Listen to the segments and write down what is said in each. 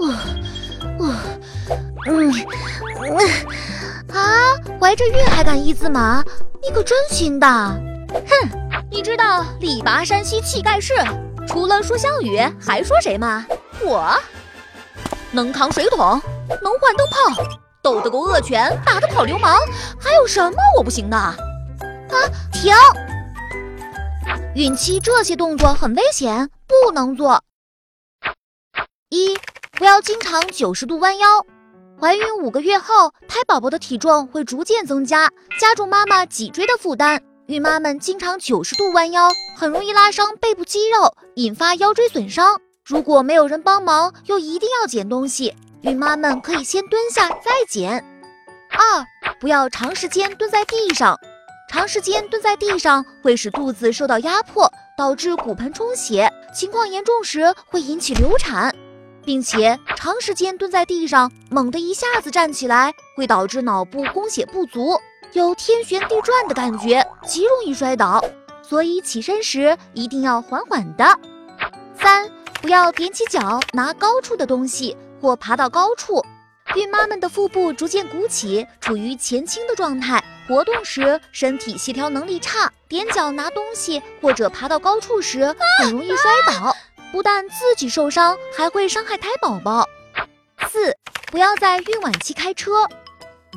哇哇，嗯啊，怀着孕还敢一字马，你可真行的！哼，你知道力拔山兮气盖世，除了说项羽还说谁吗？我能扛水桶，能换灯泡，斗得过恶犬，打得跑流氓，还有什么我不行的？啊，停！孕期这些动作很危险，不能做。不要经常九十度弯腰。怀孕五个月后，胎宝宝的体重会逐渐增加，加重妈妈脊椎的负担。孕妈们经常九十度弯腰，很容易拉伤背部肌肉，引发腰椎损伤。如果没有人帮忙，又一定要捡东西，孕妈们可以先蹲下再捡。二，不要长时间蹲在地上，长时间蹲在地上会使肚子受到压迫，导致骨盆充血，情况严重时会引起流产。并且长时间蹲在地上，猛地一下子站起来，会导致脑部供血不足，有天旋地转的感觉，极容易摔倒。所以起身时一定要缓缓的。三，不要踮起脚拿高处的东西或爬到高处。孕妈们的腹部逐渐鼓起，处于前倾的状态，活动时身体协调能力差，踮脚拿东西或者爬到高处时很容易摔倒。不但自己受伤，还会伤害胎宝宝。四，不要在孕晚期开车。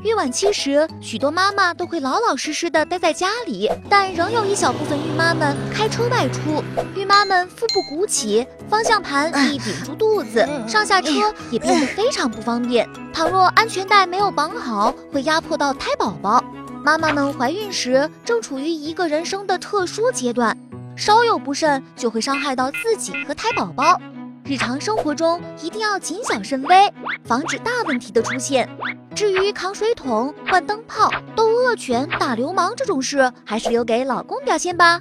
孕晚期时，许多妈妈都会老老实实的待在家里，但仍有一小部分孕妈们开车外出。孕妈们腹部鼓起，方向盘易顶住肚子，上下车也变得非常不方便。倘若安全带没有绑好，会压迫到胎宝宝。妈妈们怀孕时正处于一个人生的特殊阶段。稍有不慎，就会伤害到自己和胎宝宝。日常生活中一定要谨小慎微，防止大问题的出现。至于扛水桶、换灯泡、斗恶犬、打流氓这种事，还是留给老公表现吧。